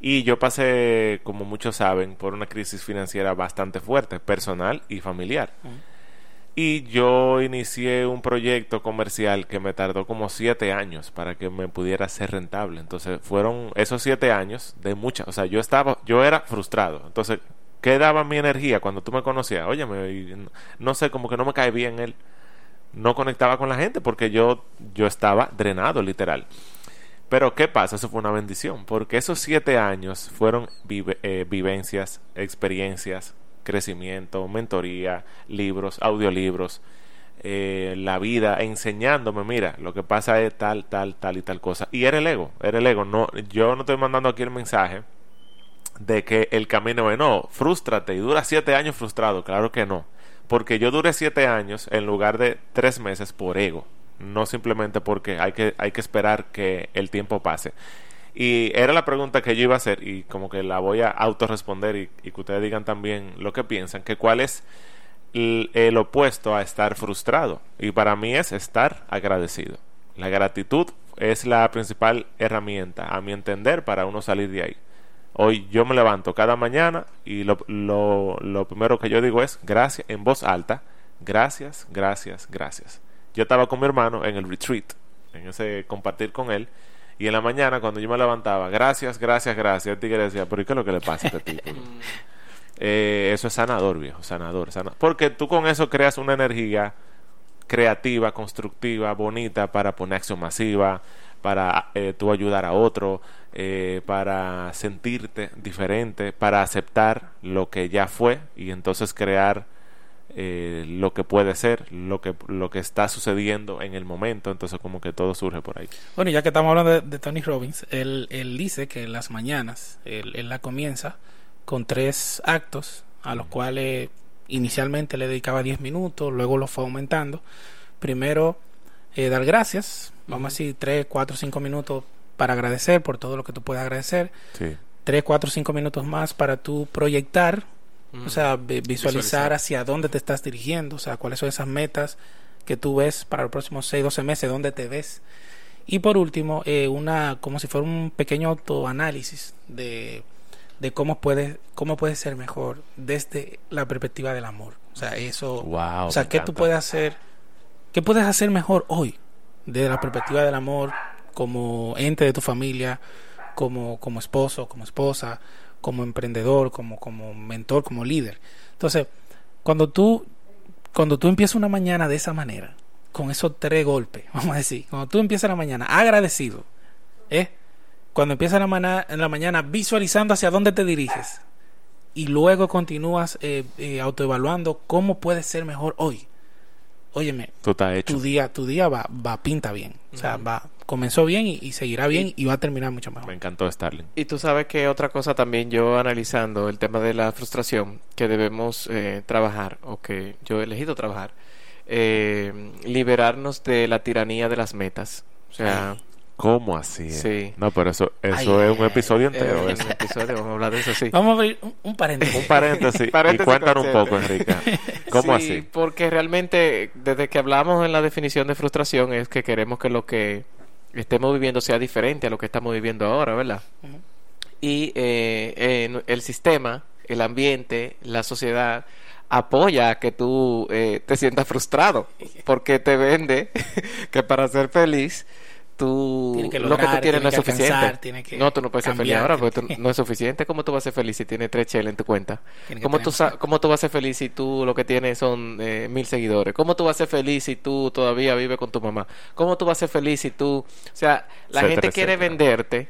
Y yo pasé, como muchos saben, por una crisis financiera bastante fuerte, personal y familiar. Y yo inicié un proyecto comercial que me tardó como siete años para que me pudiera ser rentable. Entonces fueron esos siete años de mucha, o sea, yo estaba, yo era frustrado. Entonces, ¿qué daba mi energía cuando tú me conocías? No- no sé, como que no me cae bien él. No conectaba con la gente porque yo, yo estaba drenado, literal. Pero ¿qué pasa? Eso fue una bendición, porque esos siete años fueron eh, vivencias, experiencias, crecimiento, mentoría, libros, audiolibros, eh, la vida, enseñándome, mira, lo que pasa es tal, tal, tal y tal cosa. Y era el ego, era el ego. No, yo no estoy mandando aquí el mensaje de que el camino es no, frústrate y dura siete años frustrado, claro que no. Porque yo duré siete años en lugar de tres meses por ego, no simplemente porque hay que, hay que esperar que el tiempo pase. Y era la pregunta que yo iba a hacer y como que la voy a autorresponder y, y que ustedes digan también lo que piensan, que cuál es el, el opuesto a estar frustrado. Y para mí es estar agradecido. La gratitud es la principal herramienta, a mi entender, para uno salir de ahí. Hoy yo me levanto cada mañana y lo, lo, lo primero que yo digo es gracias en voz alta. Gracias, gracias, gracias. Yo estaba con mi hermano en el retreat, en ese compartir con él. Y en la mañana, cuando yo me levantaba, gracias, gracias, gracias, el tigre decía, pero ¿y qué es lo que le pasa a este tipo? Eh, eso es sanador, viejo, sanador, sana- Porque tú con eso creas una energía creativa, constructiva, bonita para poner acción masiva, para eh, tú ayudar a otro, eh, para sentirte diferente, para aceptar lo que ya fue y entonces crear eh, lo que puede ser, lo que, lo que está sucediendo en el momento, entonces como que todo surge por ahí. Bueno, ya que estamos hablando de, de Tony Robbins, él, él dice que en las mañanas él, él la comienza con tres actos a los cuales inicialmente le dedicaba 10 minutos, luego lo fue aumentando. Primero, eh, dar gracias, vamos a decir 3, 4, 5 minutos para agradecer por todo lo que tú puedes agradecer. Sí. Tres, cuatro, cinco minutos más para tú proyectar, o sea, vi- visualizar, Visualizar. hacia dónde te estás dirigiendo, o sea, cuáles son esas metas que tú ves para los próximos 6, 12 meses, dónde te ves. Y por último, eh, una como si fuera un pequeño autoanálisis de, de cómo puedes cómo puedes ser mejor desde la perspectiva del amor. O sea, eso, Wow, o sea, qué tú puedes hacer, qué puedes hacer mejor hoy desde la perspectiva del amor como ente de tu familia, como como esposo, como esposa, como emprendedor, como como mentor, como líder. Entonces, cuando tú cuando tú empiezas una mañana de esa manera, con esos tres golpes, vamos a decir, cuando tú empiezas la mañana agradecido, ¿eh? Cuando empiezas la, mana- en la mañana visualizando hacia dónde te diriges y luego continúas eh, eh, autoevaluando cómo puedes ser mejor hoy. Óyeme, hecho. tu día, tu día va, va pinta bien. O sea, va, comenzó bien y, y seguirá bien y va a terminar mucho Me mejor. encantó Starling. Y tú sabes que otra cosa también yo analizando el tema de la frustración que debemos eh, trabajar o que yo he elegido trabajar, eh, liberarnos de la tiranía de las metas. O sea, ¿Cómo así? Sí. No, pero eso, eso Ay, es un episodio entero. un episodio vamos a hablar de eso, sí. Vamos a abrir un, un paréntesis. Un paréntesis. Paréntesis y cuéntanos un poco, Enrique. ¿Cómo Sí, así? Porque realmente, desde que hablamos en la definición de frustración, es que queremos que lo que estemos viviendo sea diferente a lo que estamos viviendo ahora, ¿verdad? Y eh, eh, el sistema, el ambiente, la sociedad apoya a que tú eh, te sientas frustrado, porque te vende que para ser feliz tú Tiene que lo que tú tienes no es que suficiente. alcanzar, tiene que no, tú no puedes ser feliz ahora porque tú- no es suficiente. ¿Cómo tú vas a ser feliz si tienes tres cheles en tu cuenta? ¿Cómo tú. ¿Cómo tú vas a ser feliz si tú lo que tienes son eh, mil seguidores? ¿Cómo tú vas a ser feliz si tú todavía vives con tu mamá? ¿Cómo tú vas a ser feliz si tú... O sea, la Etcétera, gente quiere etcétera. venderte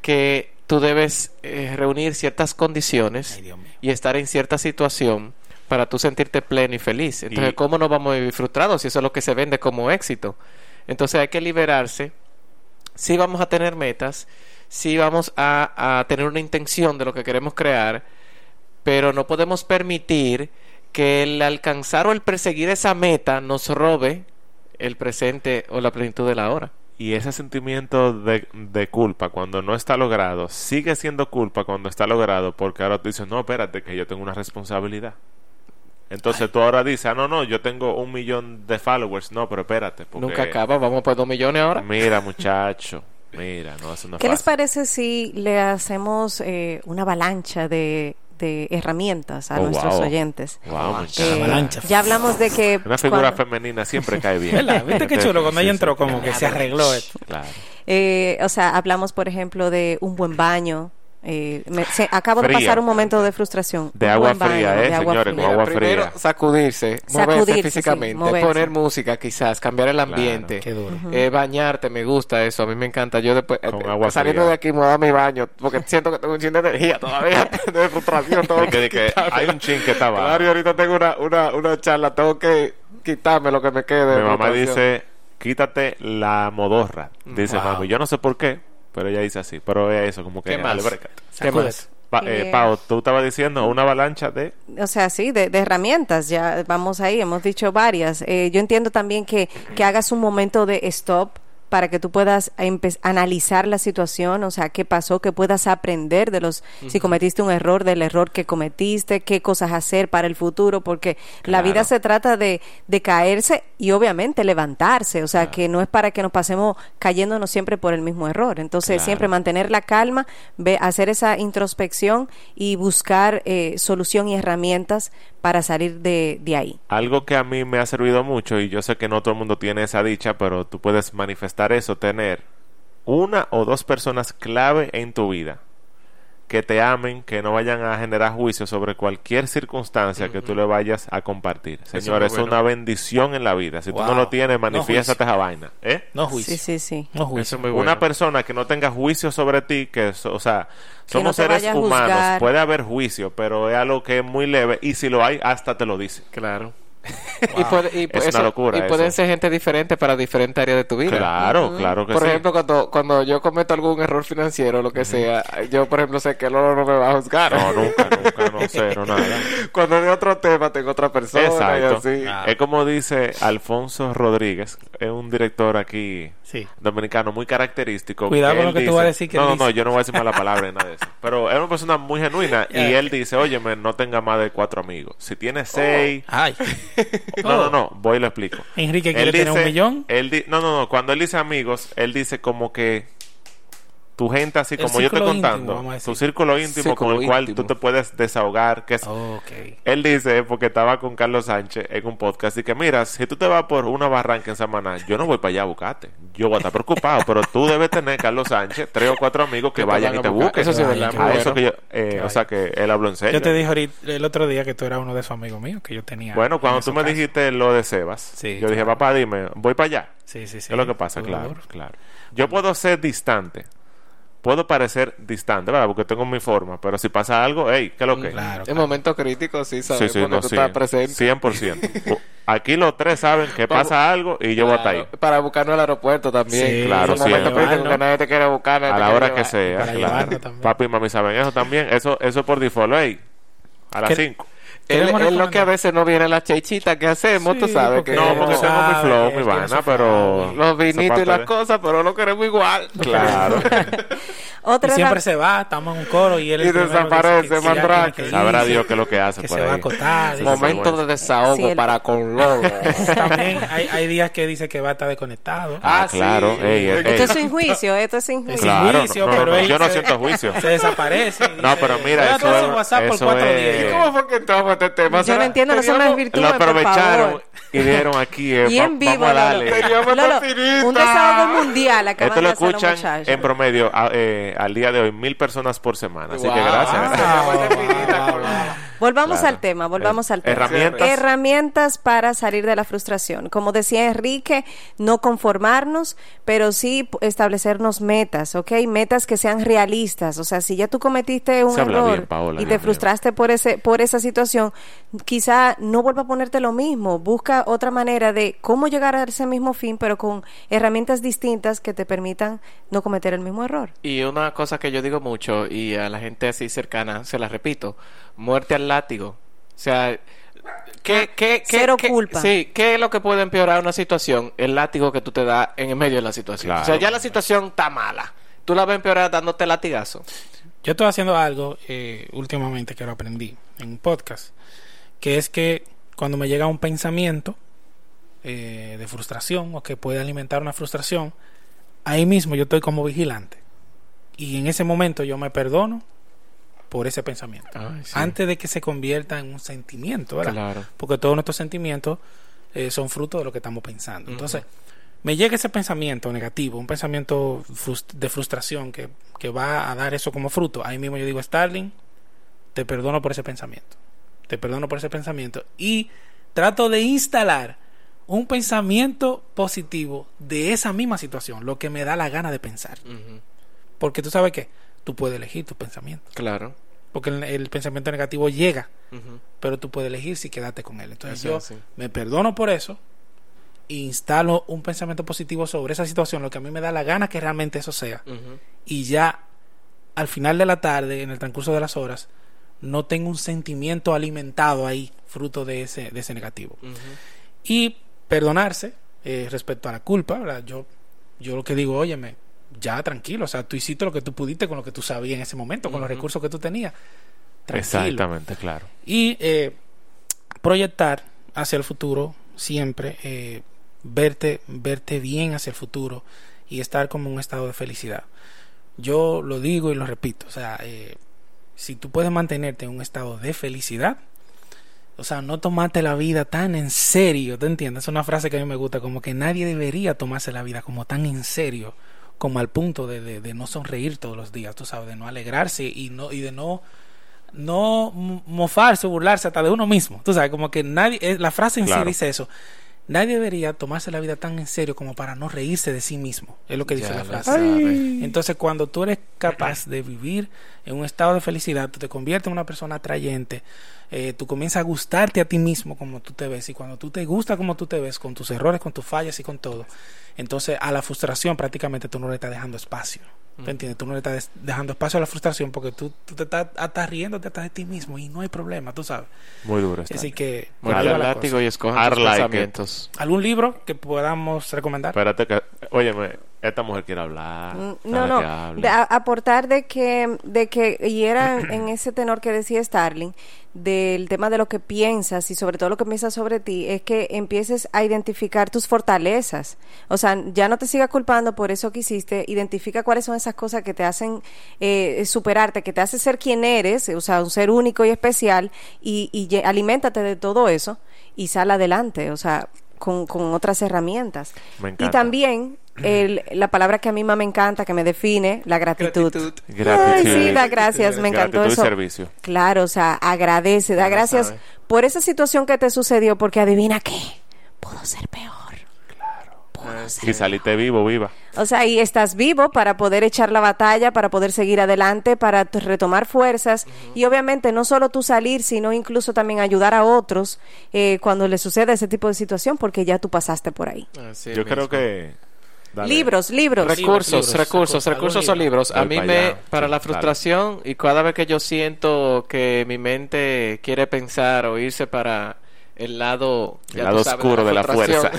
que tú debes eh, reunir ciertas condiciones Ay, y estar en cierta situación para tú sentirte pleno y feliz. Entonces, Y- ¿cómo no vamos a vivir frustrados si eso es lo que se vende como éxito? Entonces hay que liberarse. Sí vamos a tener metas, sí vamos a, tener una intención de lo que queremos crear, pero no podemos permitir que el alcanzar o el perseguir esa meta nos robe el presente o la plenitud de la hora. Y ese sentimiento de, de culpa cuando no está logrado sigue siendo culpa cuando está logrado porque ahora tú dices, no, espérate, que yo tengo una responsabilidad. Entonces tú ahora dices, ah, no, no, yo tengo un millón de followers. No, pero espérate. Porque, Nunca acaba, vamos por dos millones ahora. Mira, muchacho, mira, no, es ¿Qué les parece si le hacemos eh, una avalancha de, de herramientas a Oh, nuestros wow. oyentes? Wow. Eh, avalancha. ya hablamos de que Una figura cuando- femenina siempre cae bien. ¿Viste qué chulo? Cuando Sí, ella sí. entró, como que se arregló esto. Claro. Eh, o sea, hablamos, por ejemplo, de un buen baño. Eh, me- se- acabo de Fría. pasar un momento de frustración. De agua buen baño, fría, ¿eh, de agua señores? fría. Con agua primero fría. sacudirse, moverse Sacudirse, sí, físicamente, moverse. poner música quizás, cambiar el ambiente, Qué duro. eh, bañarte, me gusta eso, a mí me encanta. Yo después, eh, Con eh, agua saliendo fría. de aquí me voy a dar mi baño, porque siento que tengo un chin de energía todavía, de frustración, De que, que hay un chin que está abajo. Claro, y ahorita tengo una, una, una charla, tengo que quitarme lo que me quede. de Mi mamá dice, quítate la modorra. Dice Wow. mami, yo no sé por qué, pero ella dice así. Pero es eso, como que... ¿Qué más? ¿Qué Sacúdete. más? Pa- eh, Eh, Pau, tú estabas diciendo una avalancha de... O sea, sí, de, de herramientas, ya vamos ahí, hemos dicho varias. Eh, yo entiendo también que, que hagas un momento de stop para que tú puedas analizar la situación, o sea, qué pasó, que puedas aprender de los, si cometiste un error, del error que cometiste, qué cosas hacer para el futuro, porque la vida se trata de, de caerse y obviamente levantarse, o sea, que no es para que nos pasemos cayéndonos siempre por el mismo error. Entonces, Claro. siempre mantener la calma, ve, hacer esa introspección y buscar eh, solución y herramientas para salir de, de ahí. Algo que a mí me ha servido mucho, y yo sé que no todo el mundo tiene esa dicha, pero tú puedes manifestar eso, tener una o dos personas clave en tu vida que te amen, que no vayan a generar juicio sobre cualquier circunstancia que tú le vayas a compartir. Señores, es bueno. una bendición en la vida. Si tú no lo tienes, No manifiéstate juicio. esa vaina. ¿eh? No juicio. Sí, sí, sí. No Eso juicio. es muy bueno. Una persona que no tenga juicio sobre ti, que, o sea, Que somos no seres humanos, puede haber juicio, pero es algo que es muy leve y si lo hay, hasta te lo dice. Claro. Y, puede- y Es eso- una locura y pueden ser gente diferente para diferentes áreas de tu vida. Claro, claro que Por sí. ejemplo, cuando, cuando yo cometo algún error financiero o lo que sea, yo, por ejemplo, sé que Lolo no me va a juzgar. No, nunca, nunca, no sé, no nada. Cuando de otro tema tengo otra persona Exacto. y así. Es como dice Alfonso Rodríguez, es un director aquí Sí. dominicano muy característico. Cuidado con lo que tú dice- vas a decir que No, no, no, yo no voy a decir mala palabra ni nada de eso. Pero es una persona muy genuina y él dice, óyeme, no tenga más de cuatro amigos. Si tienes seis... Ay. No, no, no, voy y lo explico. Enrique quiere tener un millón. Él di- no, no, no, cuando él dice amigos, él dice como que tu gente así El como yo íntimo, contando, tu círculo íntimo Círculo con el cual tú te puedes desahogar, que es él dice, porque estaba con Carlos Sánchez en un podcast, y que mira, si tú te vas por una barranca en Samaná, yo no voy para allá a buscarte. Yo voy a estar preocupado, pero tú debes tener, Carlos Sánchez, tres o cuatro amigos que Que te vayan y te busquen. Eso sí verdad, A eso bueno. que yo, eh, o sea que él habló en serio. Yo te dije ahorita, el otro día que tú eras uno de esos amigos míos que yo tenía. bueno, cuando tú me dijiste lo de Sebas, Sí, yo dije, papá, dime, voy para allá. Sí, sí, sí. ¿Qué es lo que pasa? Claro, claro. Yo puedo ser distante. Puedo parecer distante, ¿verdad? Porque tengo mi forma. Pero si pasa algo, hey, ¿qué es lo que? Claro. En momentos críticos sí Sí, sabemos sí, que no, tú sí. estás presente. 100%. Aquí los tres saben que pasa algo y yo voy a estar ahí. Claro, Para buscarnos al aeropuerto también. Sí, claro, En momentos siempre. críticos que nadie te quiere buscar. nadie A la hora que sea, para claro. Papi y mami saben eso también. Eso eso por default, hey, a las ¿Qué- 5. Él, es lo que a veces no viene la chechita que hacemos, tú Sí, sabes. porque- que No, porque tú mi sabes, flow, vaina, su pero... Los vinitos y las de- cosas, pero lo queremos igual. Claro. Y Otra siempre herram- se va, estamos en un coro y él Y desaparece, mandrake. Sabrá Dios qué es lo que hace que por se va a ahí. acotar. Sí, y- Momento de desahogo Sí, el- para con Lolo. También hay, hay días que dice que va a estar desconectado. Ah, Ah, sí. claro. Ey, ey, Esto ey. Esto es sin juicio, esto es sin juicio. sin Claro, juicio, no, no, pero no, él yo no se- siento juicio. Se desaparece. y No, pero mira, "Voy a eso hacer es- WhatsApp por eso cuatro es- días. ¿Cómo fue que entramos este tema? Yo no entiendo, no se me desvirtúe, Lo por aprovecharon y dijeron aquí, eh, Y va- en vivo. Lolo. Un desahogo mundial Esto lo escuchan muchachos. en promedio a- eh, al día de hoy mil personas por semana. Así que Wow. gracias. Ah, gracias. con- Volvamos Claro. al tema, volvamos Eh, al tema. herramientas. Herramientas para salir de la frustración. Como decía Enrique, no conformarnos, pero sí establecernos metas, ¿ok? Metas que sean realistas. O sea, si ya tú cometiste un Se error bien, Paola, y te frustraste por ese por esa situación, quizá no vuelva a ponerte lo mismo. Busca otra manera de cómo llegar a ese mismo fin, pero con herramientas distintas que te permitan no cometer el mismo error. Y una cosa que yo digo mucho y a la gente así cercana se la repito, muerte al látigo. O sea, ¿qué, qué, qué- Cero qué- culpa. Sí, ¿qué es lo que puede empeorar una situación? El látigo que tú te das en el medio de la situación. Claro. O sea, ya la situación está mala. Tú la vas a empeorar dándote latigazo. Yo estoy haciendo algo eh, últimamente que lo aprendí en un podcast, que es que cuando me llega un pensamiento eh, de frustración o que puede alimentar una frustración, ahí mismo yo estoy como vigilante. Y en ese momento yo me perdono por ese pensamiento. Antes de que se convierta en un sentimiento, ¿verdad? Claro. Porque todos nuestros sentimientos eh, son fruto de lo que estamos pensando. Entonces, me llega ese pensamiento negativo, un pensamiento de frustración que, que va a dar eso como fruto. Ahí mismo yo digo, Starling, te perdono por ese pensamiento. Te perdono por ese pensamiento. Y trato de instalar un pensamiento positivo de esa misma situación, lo que me da la gana de pensar. Porque tú sabes que tú puedes elegir tu pensamiento. Claro. Porque el, el pensamiento negativo llega, pero tú puedes elegir si quedarte con él. Entonces Eso yo así. me perdono por eso instalo un pensamiento positivo sobre esa situación, lo que a mí me da la gana que realmente eso sea. Y ya al final de la tarde, en el transcurso de las horas, no tengo un sentimiento alimentado ahí, fruto de ese, de ese negativo. Y perdonarse eh, respecto a la culpa, ¿verdad? Yo, yo lo que digo, óyeme, ya tranquilo, o sea, tú hiciste lo que tú pudiste con lo que tú sabías en ese momento, con los recursos que tú tenías. Tranquilo. Exactamente, claro. Y eh, proyectar hacia el futuro siempre, eh, verte, verte bien hacia el futuro y estar como en un estado de felicidad. Yo lo digo y lo repito, o sea, eh, si tú puedes mantenerte en un estado de felicidad, o sea, no tomarte la vida tan en serio, ¿te entiendes? Es una frase que a mí me gusta, como que nadie debería tomarse la vida como tan en serio, como al punto de, de- de no sonreír todos los días, tú sabes, de no alegrarse y, no, y de no no mo- mofarse o burlarse hasta de uno mismo. Tú sabes, como que nadie, eh, la frase en Claro. sí dice eso. Nadie debería tomarse la vida tan en serio como para no reírse de sí mismo. Es lo que dice Ya la frase. Entonces, cuando tú eres capaz de vivir en un estado de felicidad, tú te conviertes en una persona atrayente, eh, tú comienzas a gustarte a ti mismo como tú te ves y cuando tú te gusta como tú te ves, con tus errores, con tus fallas y con todo, entonces a la frustración prácticamente tú no le estás dejando espacio. ¿Te entiendes? Tú no le estás dejando espacio a la frustración porque tú, tú te estás, estás riéndote hasta de ti mismo y no hay problema, tú sabes. Muy duro está. Así que... el la látigo y escoja I tus pensamientos. ¿Algún libro que podamos recomendar? Espérate que... Óyeme, esta mujer quiere hablar. Mm, No, no, de a- aportar de que, de que, y era en ese tenor que decía Starling, del tema de lo que piensas y sobre todo lo que piensas sobre ti, es que empieces a identificar tus fortalezas. O sea, ya no te sigas culpando por eso que hiciste, identifica cuáles son esas cosas que te hacen eh, superarte, que te hace ser quien eres, o sea, un ser único y especial, y, y aliméntate de todo eso y sal adelante, o sea, con, con otras herramientas. Me Y también el- la palabra que a mí más me encanta, que me define, la gratitud. Gratitud. Ay, sí, da gracias, me encantó Gratitud y eso. servicio. Claro, o sea, agradece, da Ya gracias sabe. por esa situación que te sucedió, porque adivina qué, pudo ser peor. Pudo ser Y saliste vivo, viva. o sea, y estás vivo para poder echar la batalla, para poder seguir adelante, para retomar fuerzas y obviamente no solo tú salir, sino incluso también ayudar a otros eh, cuando les suceda ese tipo de situación, porque ya tú pasaste por ahí. Así Yo creo que... Dale. Libros, libros. Recursos, libros, recursos, recursos, recursos o libros. A mí me, allá. para Sí, la dale. frustración y cada vez que yo siento que mi mente quiere pensar o irse para el lado, El ya lado tú sabes, oscuro de la frustración,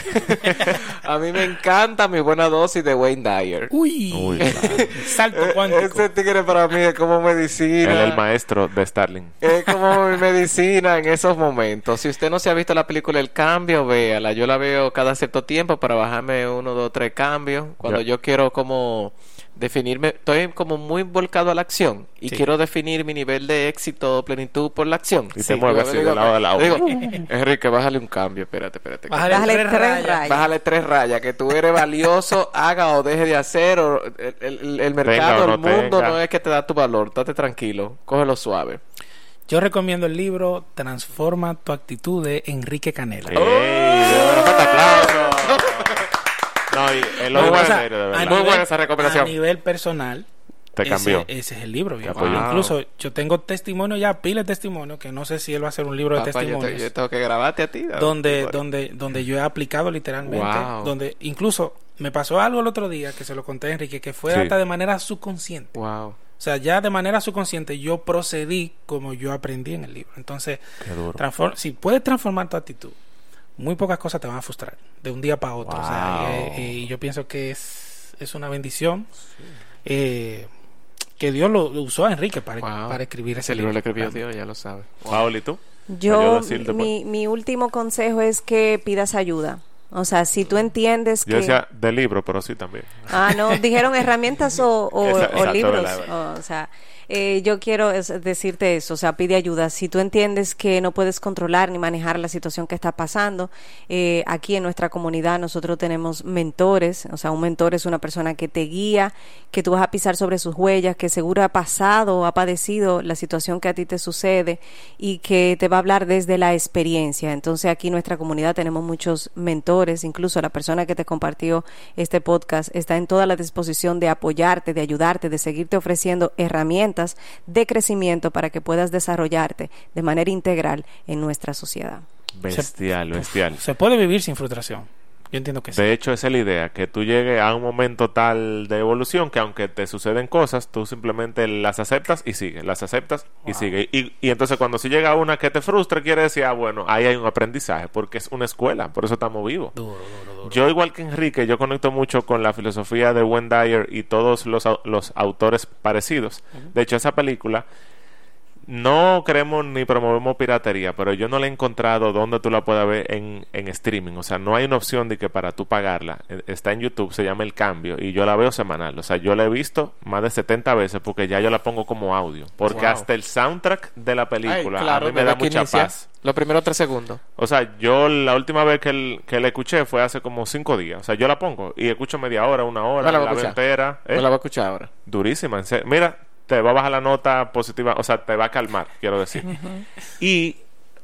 a mí me encanta mi buena dosis de Wayne Dyer. Uy, Uy, claro. salto cuántico. Ese tigre para mí es como Él medicina. es el maestro de Starling. Es como mi medicina en esos momentos. Si usted no se ha visto la película El Cambio, véala. Yo la veo cada cierto tiempo para bajarme uno, dos, tres cambios. Cuando yo quiero como definirme, estoy como muy volcado a la acción y Sí. quiero definir mi nivel de éxito o plenitud por la acción. Y te mueves así de lado a lado. Digo, Enrique, bájale un cambio, espérate, espérate. Bájale Bájale tres tres rayas. rayas. Bájale tres rayas, que tú eres valioso, haga o deje de hacer, o el, el- el mercado, o no el mundo tenga. no es que te da tu valor, date tranquilo, cógelo suave. Yo recomiendo el libro Transforma tu actitud de Enrique Canela. ¡Ey! démosle un No, el Muy buena. en serio, de a verdad. Muy buena esa recomendación. A nivel personal, Te ese- cambió. Ese, es el libro, viejo. apoyó. Incluso yo tengo testimonio ya, pila de testimonio, que no sé si él va a hacer un libro de Papá, yo, te- testimonios. yo tengo que grabarte a ti. donde, donde, donde yo he aplicado literalmente, Wow. donde incluso me pasó algo el otro día que se lo conté a Enrique, que fue Sí. hasta de manera subconsciente. Wow. O sea, ya de manera subconsciente yo procedí como yo aprendí en el libro. Entonces, si puedes transformar tu actitud, muy pocas cosas te van a frustrar de un día para otro. O sea, Wow. eh, eh, y yo pienso que es, es una bendición eh, que Dios lo, lo usó a Enrique para, Wow. para escribir ese, Ese libro lo escribió. Dios, ya lo sabe. Paul, ¿y tú? Yo, decirte, mi, mi último consejo es que pidas ayuda. O sea, si tú entiendes Yo que... decía de libro, pero sí también. Ah, no, dijeron herramientas o, o- Esa- o exacto, libros. O, sea, eh, yo quiero decirte eso, o sea, pide ayuda. Si tú entiendes que no puedes controlar ni manejar la situación que está pasando, eh, aquí en nuestra comunidad nosotros tenemos mentores, o sea, un mentor es una persona que te guía, que tú vas a pisar sobre sus huellas, que seguro ha pasado o ha padecido la situación que a ti te sucede y que te va a hablar desde la experiencia. Entonces aquí en nuestra comunidad tenemos muchos mentores, incluso la persona que te compartió este podcast está en toda la disposición de apoyarte, de ayudarte, de seguirte ofreciendo herramientas de crecimiento para que puedas desarrollarte de manera integral en nuestra sociedad. Bestial, bestial. Se puede vivir sin frustración. Yo entiendo que sí. De hecho, esa es la idea, que tú llegues a un momento tal de evolución que aunque te suceden cosas, tú simplemente las aceptas y sigues, las aceptas y sigues. Y, y entonces cuando si llega una que te frustra, quiere decir, ah, bueno, ahí hay un aprendizaje, porque es una escuela, por eso estamos vivos. Duro, duro, duro. Yo, igual que Enrique, yo conecto mucho con la filosofía de Wayne Dyer y todos los, los autores parecidos. De hecho, esa película no creemos ni promovemos piratería, pero yo no la he encontrado donde tú la puedas ver en, en streaming. O sea, no hay una opción de que para tú pagarla. Eh, Está en YouTube, se llama El Cambio, y yo la veo semanal. O sea, yo la he visto más de 70 veces porque ya yo la pongo como audio. Porque Wow. hasta el soundtrack de la película Ay, claro, a mí me da mucha inicia, paz. Los primeros tres segundos. O sea, yo la última vez que, el- que la escuché fue hace como cinco días. O sea, yo la pongo y escucho media hora, una hora, la la, veo entera. ¿eh? Me la voy a escuchar ahora. Durísima. en serio. Mira, te va a bajar la nota positiva, o sea, te va a calmar, quiero decir. y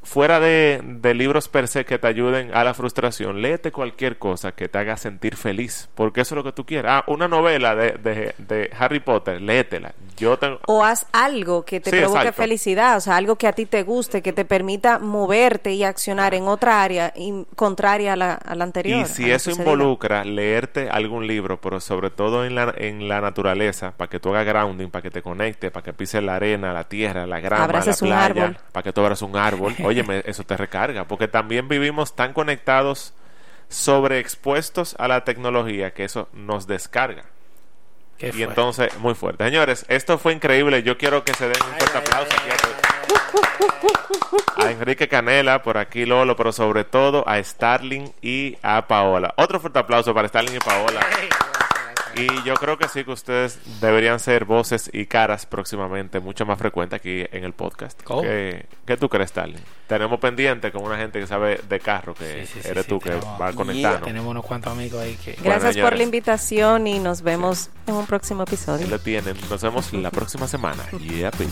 fuera de, de libros per se que te ayuden a la frustración, léete cualquier cosa que te haga sentir feliz, porque eso es lo que tú quieres. Ah, una novela de, de, de Harry Potter, léetela. Yo tengo... O haz algo que te Sí, provoque exacto. felicidad, o sea, algo que a ti te guste, que te permita moverte y accionar en otra área contraria a la, a la anterior. Y si eso involucra leerte algún libro, pero sobre todo en la, en la naturaleza, para que tú hagas grounding, para que te conectes, para que pises la arena, la tierra, la grama, Abraces la playa, para que tú abras un árbol, óyeme, eso te recarga, porque también vivimos tan conectados, sobreexpuestos a la tecnología, que eso nos descarga. Qué Y fuerte. entonces, muy fuerte. Señores, esto fue increíble. Yo quiero que se den un fuerte aplauso aquí a, a Enrique Canela, por aquí Lolo, pero sobre todo a Starling y a Paola. Otro fuerte aplauso para Starling y Paola. Y yo creo que sí que ustedes deberían ser voces y caras próximamente, mucho más frecuente aquí en el podcast. ¿Qué, qué tú crees, Starling? Tenemos pendiente con una gente que sabe de carro, que Sí, sí, sí, eres sí, tú que tenemos- va conectando. Tenemos unos cuantos amigos ahí que... Bueno, Gracias por la invitación y nos vemos en un próximo episodio. lo tienen. Nos vemos la próxima semana. Yeah, baby.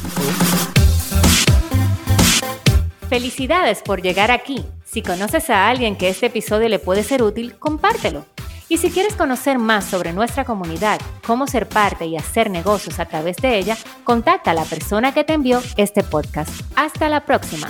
Felicidades por llegar aquí. Si conoces a alguien que este episodio le puede ser útil, compártelo. Y si quieres conocer más sobre nuestra comunidad, cómo ser parte y hacer negocios a través de ella, contacta a la persona que te envió este podcast. Hasta la próxima.